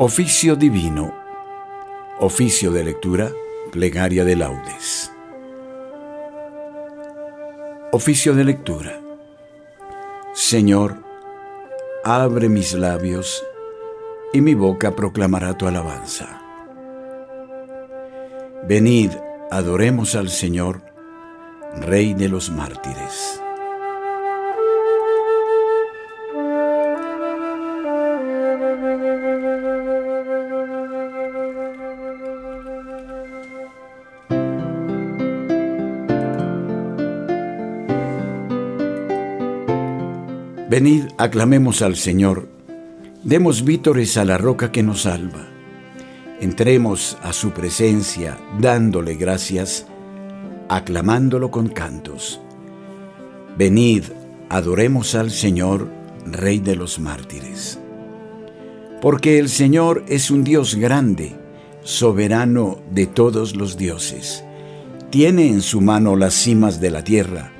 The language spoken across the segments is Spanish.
Oficio divino. Oficio de lectura. Plegaria de laudes. Oficio de lectura. Señor, abre mis labios y mi boca proclamará tu alabanza. Venid, adoremos al Señor, Rey de los mártires. Venid, aclamemos al Señor, demos vítores a la roca que nos salva. Entremos a su presencia dándole gracias, aclamándolo con cantos. Venid, adoremos al Señor, Rey de los mártires. Porque el Señor es un Dios grande, soberano de todos los dioses. Tiene en su mano las cimas de la tierra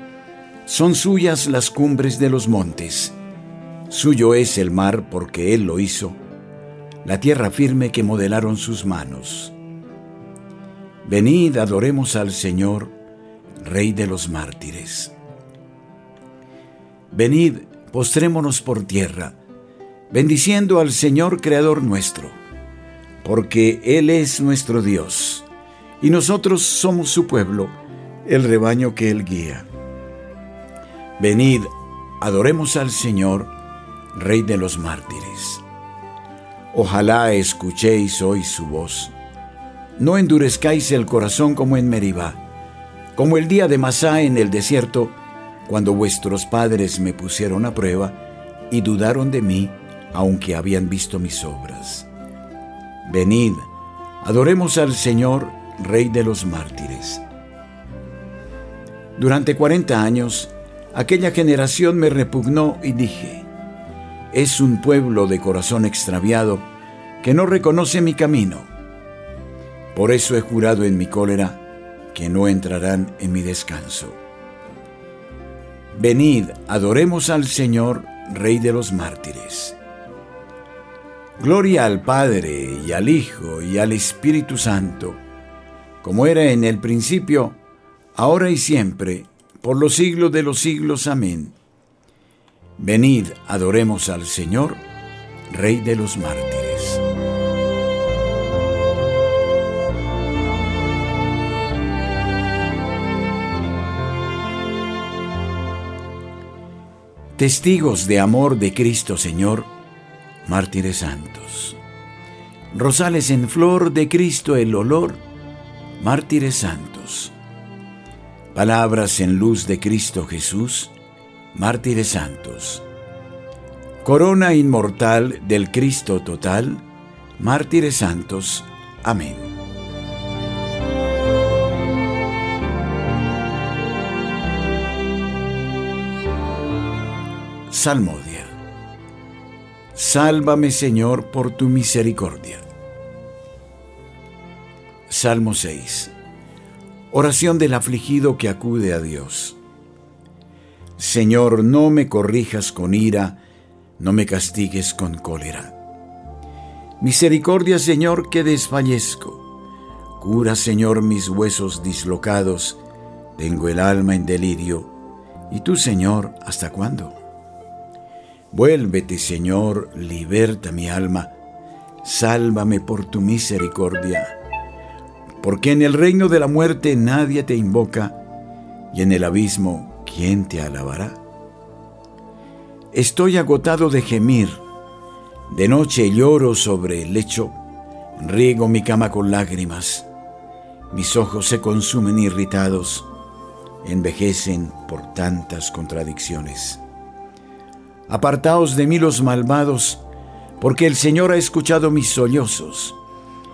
son suyas las cumbres de los montes, suyo es el mar porque Él lo hizo, la tierra firme que modelaron sus manos. Venid, adoremos al Señor, Rey de los mártires. Venid, postrémonos por tierra, bendiciendo al Señor Creador nuestro, porque Él es nuestro Dios, y nosotros somos su pueblo, el rebaño que Él guía. Venid, adoremos al Señor, Rey de los mártires. Ojalá escuchéis hoy su voz. No endurezcáis el corazón como en Meribá, como el día de Masá en el desierto, cuando vuestros padres me pusieron a prueba y dudaron de mí, aunque habían visto mis obras. Venid, adoremos al Señor, Rey de los mártires. Durante cuarenta años, Aquella generación me repugnó y dije, es un pueblo de corazón extraviado que no reconoce mi camino. Por eso he jurado en mi cólera que no entrarán en mi descanso. Venid, adoremos al Señor, Rey de los mártires. Gloria al Padre y al Hijo y al Espíritu Santo, como era en el principio, ahora y siempre, por los siglos de los siglos. Amén. Venid, adoremos al Señor, Rey de los mártires. Testigos de amor de Cristo Señor, mártires santos. Rosales en flor de Cristo el olor, mártires santos Palabras en luz de Cristo Jesús, mártires santos. Corona inmortal del Cristo total, mártires santos. Amén. Salmodia. Sálvame Señor por tu misericordia. Salmo 6. Oración del afligido que acude a Dios. Señor, no me corrijas con ira, no me castigues con cólera. Misericordia, Señor, que desfallezco. Cura, Señor, mis huesos dislocados. Tengo el alma en delirio. ¿Y tú, Señor, hasta cuándo? Vuélvete, Señor, liberta mi alma. Sálvame por tu misericordia porque en el reino de la muerte nadie te invoca, y en el abismo, ¿quién te alabará? Estoy agotado de gemir, de noche lloro sobre el lecho, riego mi cama con lágrimas, mis ojos se consumen irritados, envejecen por tantas contradicciones. Apartaos de mí los malvados, porque el Señor ha escuchado mis sollozos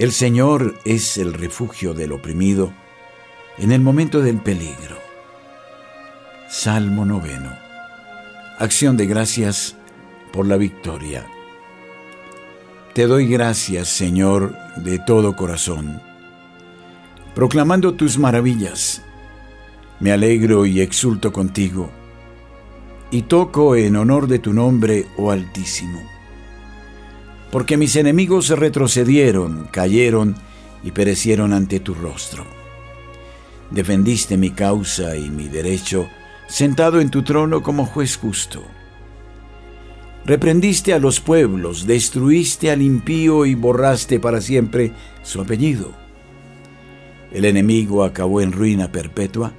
El Señor es el refugio del oprimido en el momento del peligro. Salmo noveno. Acción de gracias por la victoria. Te doy gracias, Señor, de todo corazón, proclamando tus maravillas. Me alegro y exulto contigo, y toco en honor de tu nombre, oh Altísimo. Porque mis enemigos retrocedieron, cayeron y perecieron ante tu rostro. Defendiste mi causa y mi derecho, sentado en tu trono como juez justo. Reprendiste a los pueblos, destruiste al impío y borraste para siempre su apellido. El enemigo acabó en ruina perpetua,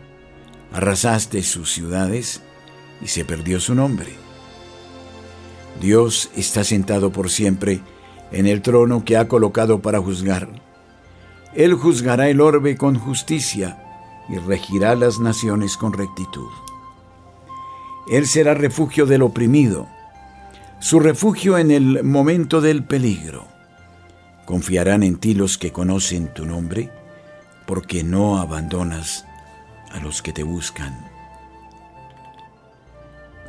arrasaste sus ciudades y se perdió su nombre. Dios está sentado por siempre en el trono que ha colocado para juzgar. Él juzgará el orbe con justicia y regirá las naciones con rectitud. Él será refugio del oprimido su refugio en el momento del peligro. Confiarán en ti los que conocen tu nombre, porque no abandonas a los que te buscan.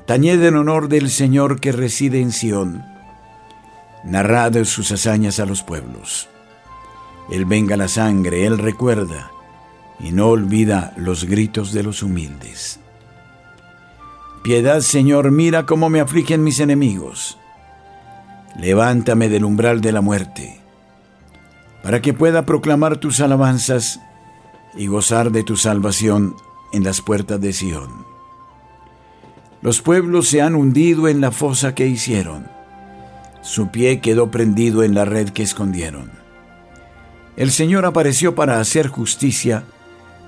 Tañed en honor del Señor que reside en Sión. Narrad sus hazañas a los pueblos. Él venga la sangre, Él recuerda, y no olvida los gritos de los humildes. Piedad, Señor, mira cómo me afligen mis enemigos. Levántame del umbral de la muerte, para que pueda proclamar tus alabanzas y gozar de tu salvación en las puertas de Sión. Los pueblos se han hundido en la fosa que hicieron. Su pie quedó prendido en la red que escondieron. El Señor apareció para hacer justicia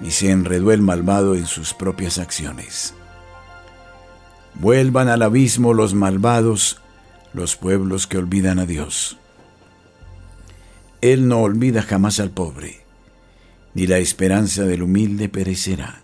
y se enredó el malvado en sus propias acciones. Vuelvan al abismo los malvados, los pueblos que olvidan a Dios. Él no olvida jamás al pobre, ni la esperanza del humilde perecerá.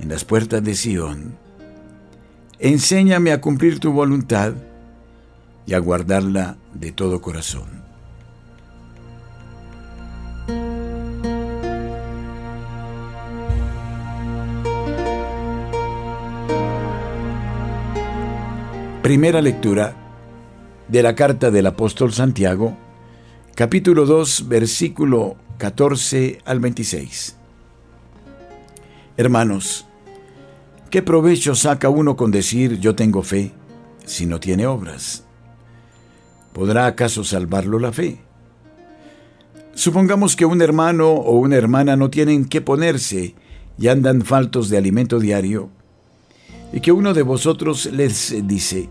en las puertas de Sión. Enséñame a cumplir tu voluntad y a guardarla de todo corazón. Primera lectura de la carta del apóstol Santiago, capítulo 2, versículo 14 al 26. Hermanos, ¿qué provecho saca uno con decir yo tengo fe si no tiene obras? ¿Podrá acaso salvarlo la fe? Supongamos que un hermano o una hermana no tienen que ponerse y andan faltos de alimento diario y que uno de vosotros les dice,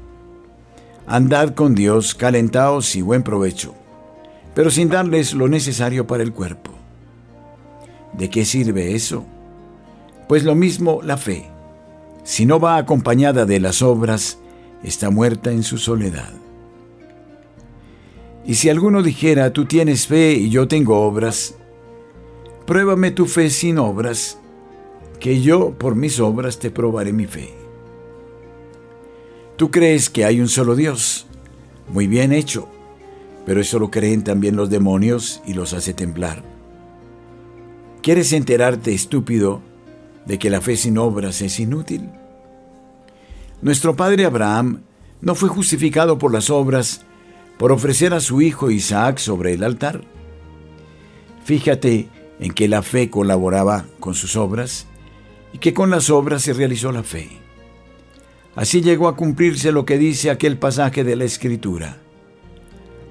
andad con Dios, calentaos y buen provecho, pero sin darles lo necesario para el cuerpo. ¿De qué sirve eso? Pues lo mismo la fe, si no va acompañada de las obras, está muerta en su soledad. Y si alguno dijera, tú tienes fe y yo tengo obras, pruébame tu fe sin obras, que yo por mis obras te probaré mi fe. Tú crees que hay un solo Dios. Muy bien hecho. Pero eso lo creen también los demonios y los hace temblar. ¿Quieres enterarte, estúpido, de que la fe sin obras es inútil? Nuestro padre Abraham no fue justificado por las obras por ofrecer a su hijo Isaac sobre el altar. Fíjate en que la fe colaboraba con sus obras y que con las obras se realizó la fe. Así llegó a cumplirse lo que dice aquel pasaje de la Escritura.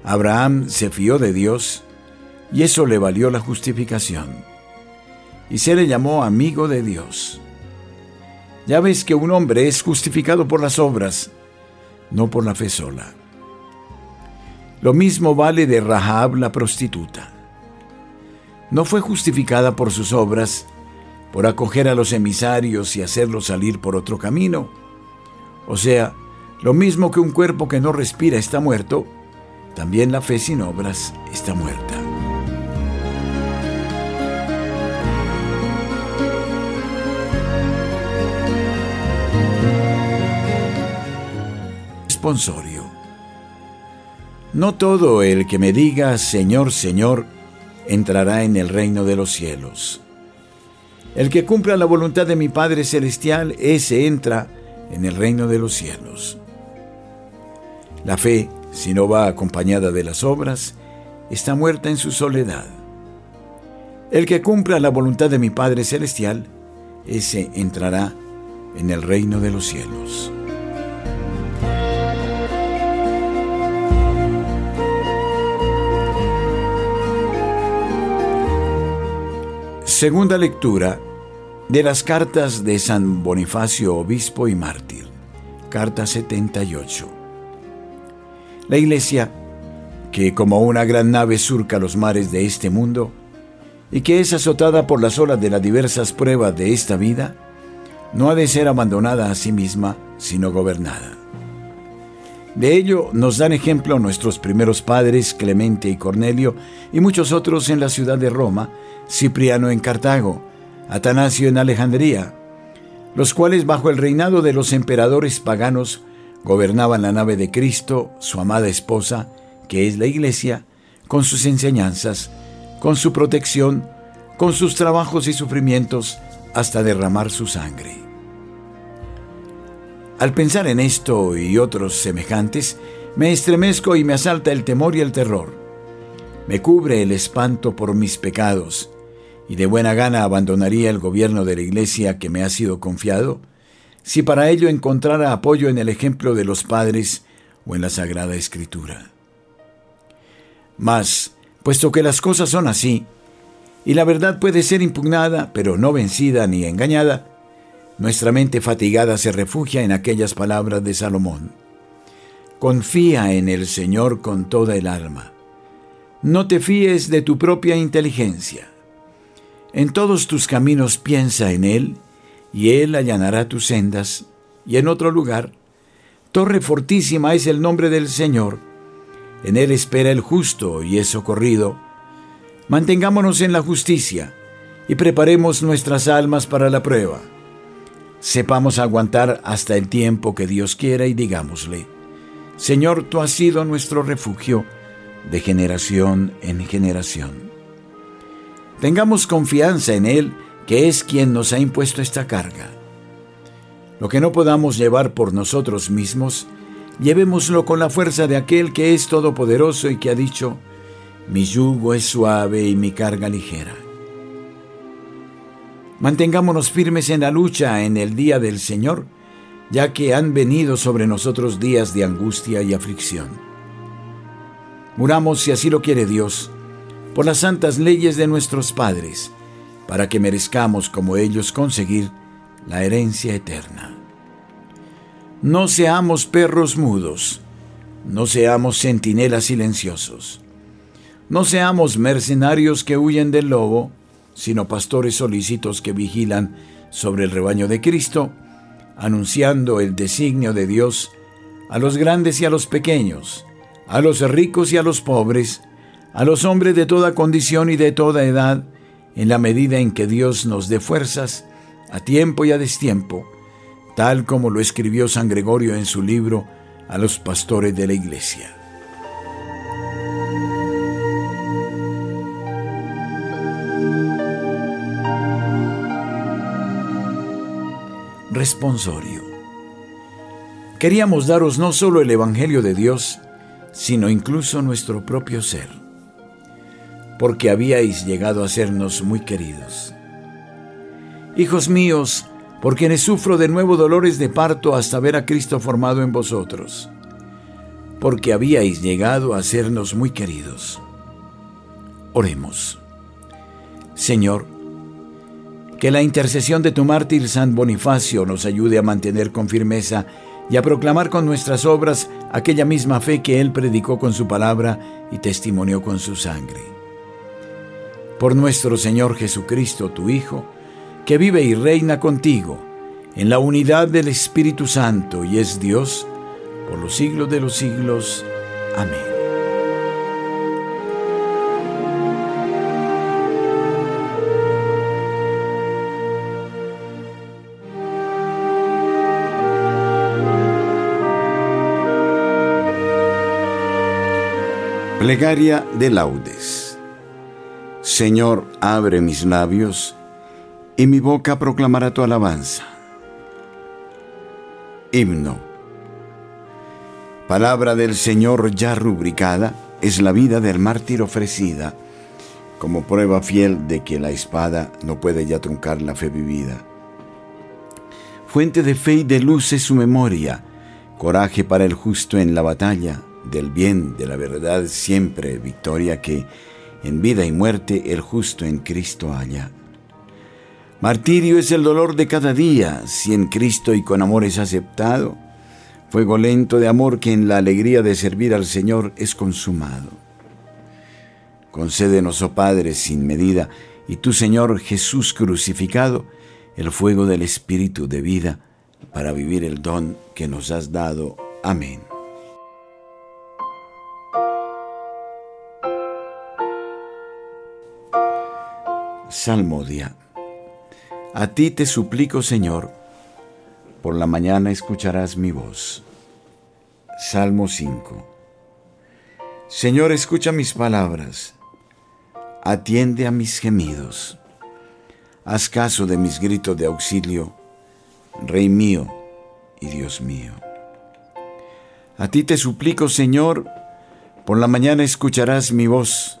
Abraham se fió de Dios y eso le valió la justificación. Y se le llamó amigo de Dios. Ya ves que un hombre es justificado por las obras, no por la fe sola. Lo mismo vale de Rahab la prostituta. no fue justificada por sus obras, por acoger a los emisarios y hacerlos salir por otro camino. O sea, lo mismo que un cuerpo que no respira está muerto, también la fe sin obras está muerta. No todo el que me diga Señor, Señor, entrará en el reino de los cielos. El que cumpla la voluntad de mi Padre Celestial, ese entra en el reino de los cielos. La fe, si no va acompañada de las obras, está muerta en su soledad. El que cumpla la voluntad de mi Padre Celestial, ese entrará en el reino de los cielos. Segunda lectura de las cartas de San Bonifacio, obispo y mártir. Carta 78. La Iglesia, que como una gran nave surca los mares de este mundo, y que es azotada por las olas de las diversas pruebas de esta vida, no ha de ser abandonada a sí misma, sino gobernada. De ello nos dan ejemplo nuestros primeros padres, Clemente y Cornelio, y muchos otros en la ciudad de Roma, Cipriano en Cartago, Atanasio en Alejandría, los cuales bajo el reinado de los emperadores paganos gobernaban la nave de Cristo, su amada esposa, que es la Iglesia, con sus enseñanzas, con su protección, con sus trabajos y sufrimientos, hasta derramar su sangre. Al pensar en esto y otros semejantes, me estremezco y me asalta el temor y el terror. Me cubre el espanto por mis pecados, y de buena gana abandonaría el gobierno de la Iglesia que me ha sido confiado, si para ello encontrara apoyo en el ejemplo de los padres o en la Sagrada Escritura. Mas, puesto que las cosas son así, y la verdad puede ser impugnada, pero no vencida ni engañada, nuestra mente fatigada se refugia en aquellas palabras de Salomón. Confía en el Señor con toda el alma. No te fíes de tu propia inteligencia. En todos tus caminos piensa en Él, y Él allanará tus sendas. Y en otro lugar, Torre fortísima es el nombre del Señor. En Él espera el justo y es socorrido. Mantengámonos en la justicia y preparemos nuestras almas para la prueba. Sepamos aguantar hasta el tiempo que Dios quiera y digámosle, Señor, tú has sido nuestro refugio de generación en generación. Tengamos confianza en Él, que es quien nos ha impuesto esta carga. Lo que no podamos llevar por nosotros mismos, llevémoslo con la fuerza de aquel que es todopoderoso y que ha dicho, mi yugo es suave y mi carga ligera. Mantengámonos firmes en la lucha en el día del Señor, ya que han venido sobre nosotros días de angustia y aflicción. Muramos, si así lo quiere Dios, por las santas leyes de nuestros padres, para que merezcamos como ellos conseguir la herencia eterna. No seamos perros mudos, no seamos centinelas silenciosos, no seamos mercenarios que huyen del lobo, sino pastores solícitos que vigilan sobre el rebaño de Cristo, anunciando el designio de Dios a los grandes y a los pequeños, a los ricos y a los pobres, a los hombres de toda condición y de toda edad, en la medida en que Dios nos dé fuerzas, a tiempo y a destiempo, tal como lo escribió San Gregorio en su libro a los pastores de la iglesia. Responsorio. Queríamos daros no solo el Evangelio de Dios, sino incluso nuestro propio ser porque habíais llegado a sernos muy queridos. Hijos míos, por quienes sufro de nuevo dolores de parto hasta ver a Cristo formado en vosotros, porque habíais llegado a sernos muy queridos. Oremos. Señor, que la intercesión de tu mártir San Bonifacio nos ayude a mantener con firmeza y a proclamar con nuestras obras aquella misma fe que él predicó con su palabra y testimonió con su sangre por nuestro Señor Jesucristo, tu Hijo, que vive y reina contigo en la unidad del Espíritu Santo y es Dios por los siglos de los siglos. Amén. Plegaria de laudes. Señor, abre mis labios, y mi boca proclamará tu alabanza. Himno. Palabra del Señor ya rubricada es la vida del mártir ofrecida, como prueba fiel de que la espada no puede ya truncar la fe vivida. Fuente de fe y de luz es su memoria, coraje para el justo en la batalla del bien, de la verdad, siempre victoria que en vida y muerte el justo en Cristo haya. Martirio es el dolor de cada día, si en Cristo y con amor es aceptado, fuego lento de amor que en la alegría de servir al Señor es consumado. Concédenos, oh Padre, sin medida, y tu Señor Jesús crucificado, el fuego del Espíritu de vida, para vivir el don que nos has dado. Amén. Salmodia. A ti te suplico, Señor, por la mañana escucharás mi voz. Salmo 5. Señor, escucha mis palabras, atiende a mis gemidos, haz caso de mis gritos de auxilio, Rey mío y Dios mío. A ti te suplico, Señor, por la mañana escucharás mi voz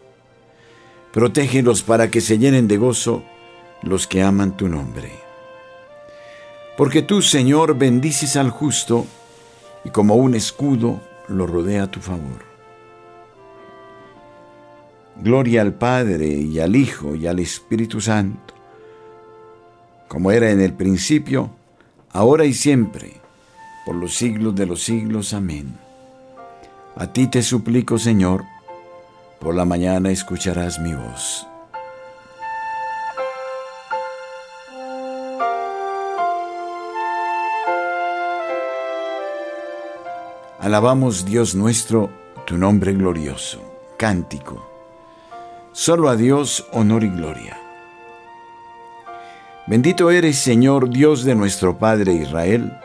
Protégelos para que se llenen de gozo los que aman tu nombre. Porque tú, Señor, bendices al justo y como un escudo lo rodea a tu favor. Gloria al Padre y al Hijo y al Espíritu Santo, como era en el principio, ahora y siempre, por los siglos de los siglos. Amén. A ti te suplico, Señor, por la mañana escucharás mi voz. Alabamos Dios nuestro, tu nombre glorioso. Cántico. Solo a Dios honor y gloria. Bendito eres, Señor, Dios de nuestro Padre Israel,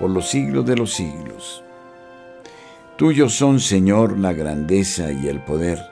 por los siglos de los siglos. Tuyos son, Señor, la grandeza y el poder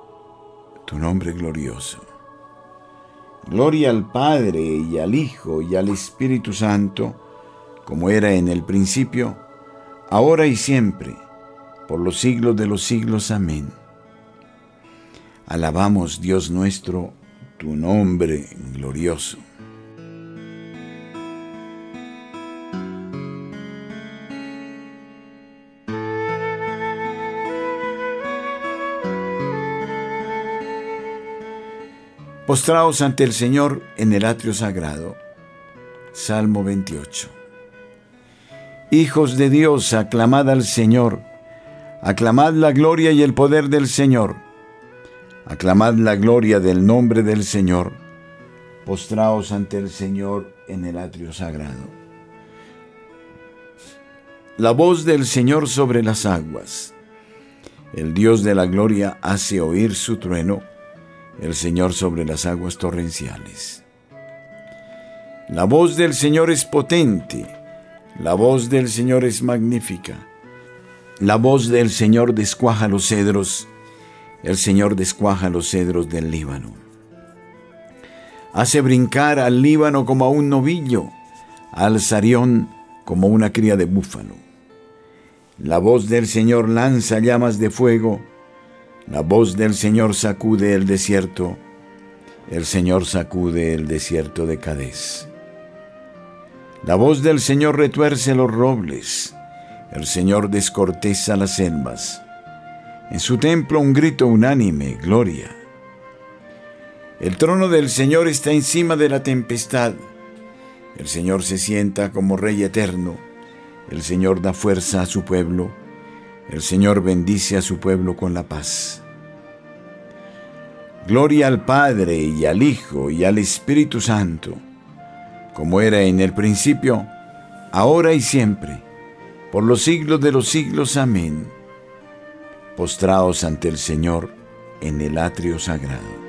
tu nombre glorioso. Gloria al Padre y al Hijo y al Espíritu Santo, como era en el principio, ahora y siempre, por los siglos de los siglos. Amén. Alabamos, Dios nuestro, tu nombre glorioso. Postraos ante el Señor en el atrio sagrado. Salmo 28. Hijos de Dios, aclamad al Señor. Aclamad la gloria y el poder del Señor. Aclamad la gloria del nombre del Señor. Postraos ante el Señor en el atrio sagrado. La voz del Señor sobre las aguas. El Dios de la gloria hace oír su trueno el Señor sobre las aguas torrenciales. La voz del Señor es potente, la voz del Señor es magnífica. La voz del Señor descuaja los cedros, el Señor descuaja los cedros del Líbano. Hace brincar al Líbano como a un novillo, al Sarión como una cría de búfalo. La voz del Señor lanza llamas de fuego, la voz del Señor sacude el desierto, el Señor sacude el desierto de Cadés. La voz del Señor retuerce los robles, el Señor descorteza las selvas. En su templo un grito unánime, gloria. El trono del Señor está encima de la tempestad. El Señor se sienta como Rey eterno. El Señor da fuerza a su pueblo el Señor bendice a su pueblo con la paz. Gloria al Padre y al Hijo y al Espíritu Santo, como era en el principio, ahora y siempre, por los siglos de los siglos. Amén. Postraos ante el Señor en el atrio sagrado.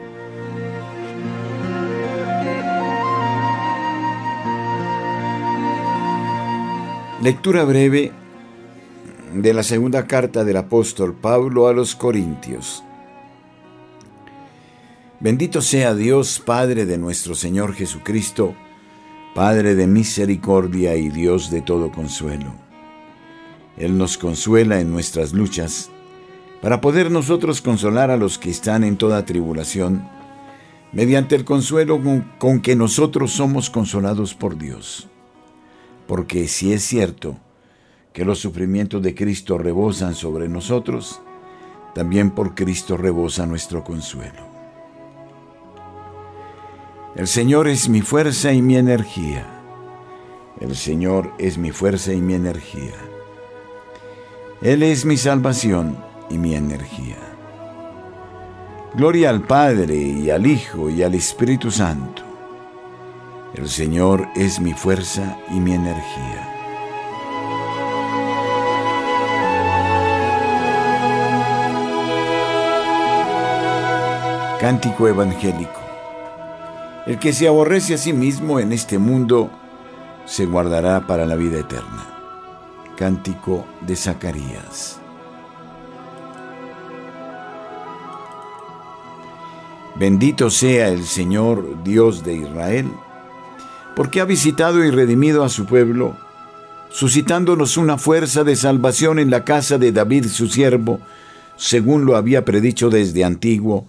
Lectura breve de la segunda carta del apóstol Pablo a los Corintios. Bendito sea Dios, Padre de nuestro Señor Jesucristo, Padre de misericordia y Dios de todo consuelo. Él nos consuela en nuestras luchas, para poder nosotros consolar a los que están en toda tribulación, mediante el consuelo con, que nosotros somos consolados por Dios. Porque si es cierto, que los sufrimientos de Cristo rebosan sobre nosotros, también por Cristo rebosa nuestro consuelo. El Señor es mi fuerza y mi energía. El Señor es mi fuerza y mi energía. Él es mi salvación y mi energía. Gloria al Padre y al Hijo y al Espíritu Santo. El Señor es mi fuerza y mi energía. Cántico Evangélico. El que se aborrece a sí mismo en este mundo se guardará para la vida eterna. Cántico de Zacarías. Bendito sea el Señor Dios de Israel, porque ha visitado y redimido a su pueblo, suscitándonos una fuerza de salvación en la casa de David su siervo, según lo había predicho desde antiguo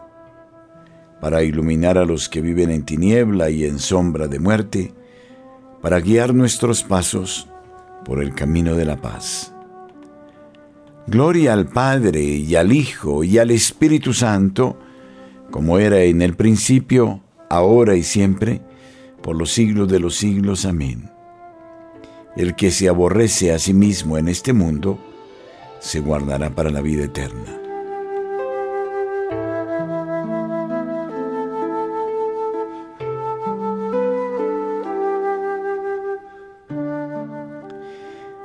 para iluminar a los que viven en tiniebla y en sombra de muerte, para guiar nuestros pasos por el camino de la paz. Gloria al Padre y al Hijo y al Espíritu Santo, como era en el principio, ahora y siempre, por los siglos de los siglos. Amén. El que se aborrece a sí mismo en este mundo, se guardará para la vida eterna.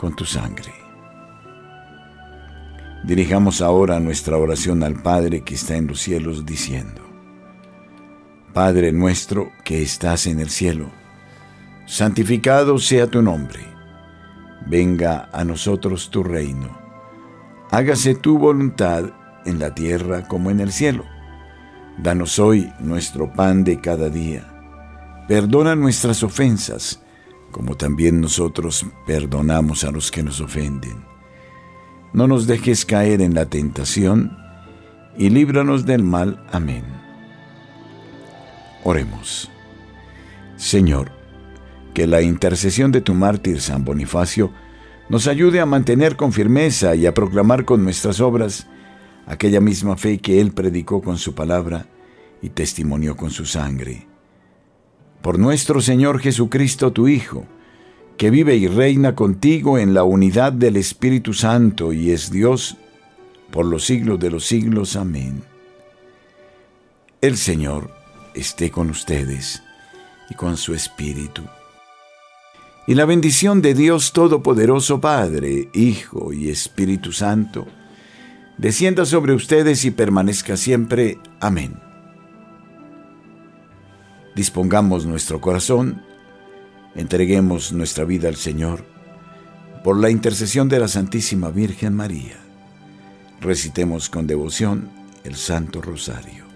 con tu sangre. Dirijamos ahora nuestra oración al Padre que está en los cielos diciendo, Padre nuestro que estás en el cielo, santificado sea tu nombre, venga a nosotros tu reino, hágase tu voluntad en la tierra como en el cielo. Danos hoy nuestro pan de cada día. Perdona nuestras ofensas, como también nosotros perdonamos a los que nos ofenden. No nos dejes caer en la tentación, y líbranos del mal. Amén. Oremos. Señor, que la intercesión de tu mártir San Bonifacio nos ayude a mantener con firmeza y a proclamar con nuestras obras aquella misma fe que él predicó con su palabra y testimonió con su sangre por nuestro Señor Jesucristo, tu Hijo, que vive y reina contigo en la unidad del Espíritu Santo y es Dios por los siglos de los siglos. Amén. El Señor esté con ustedes y con su Espíritu. Y la bendición de Dios Todopoderoso Padre, Hijo y Espíritu Santo, descienda sobre ustedes y permanezca siempre. Amén dispongamos nuestro corazón, entreguemos nuestra vida al Señor, por la intercesión de la Santísima Virgen María. Recitemos con devoción el Santo Rosario.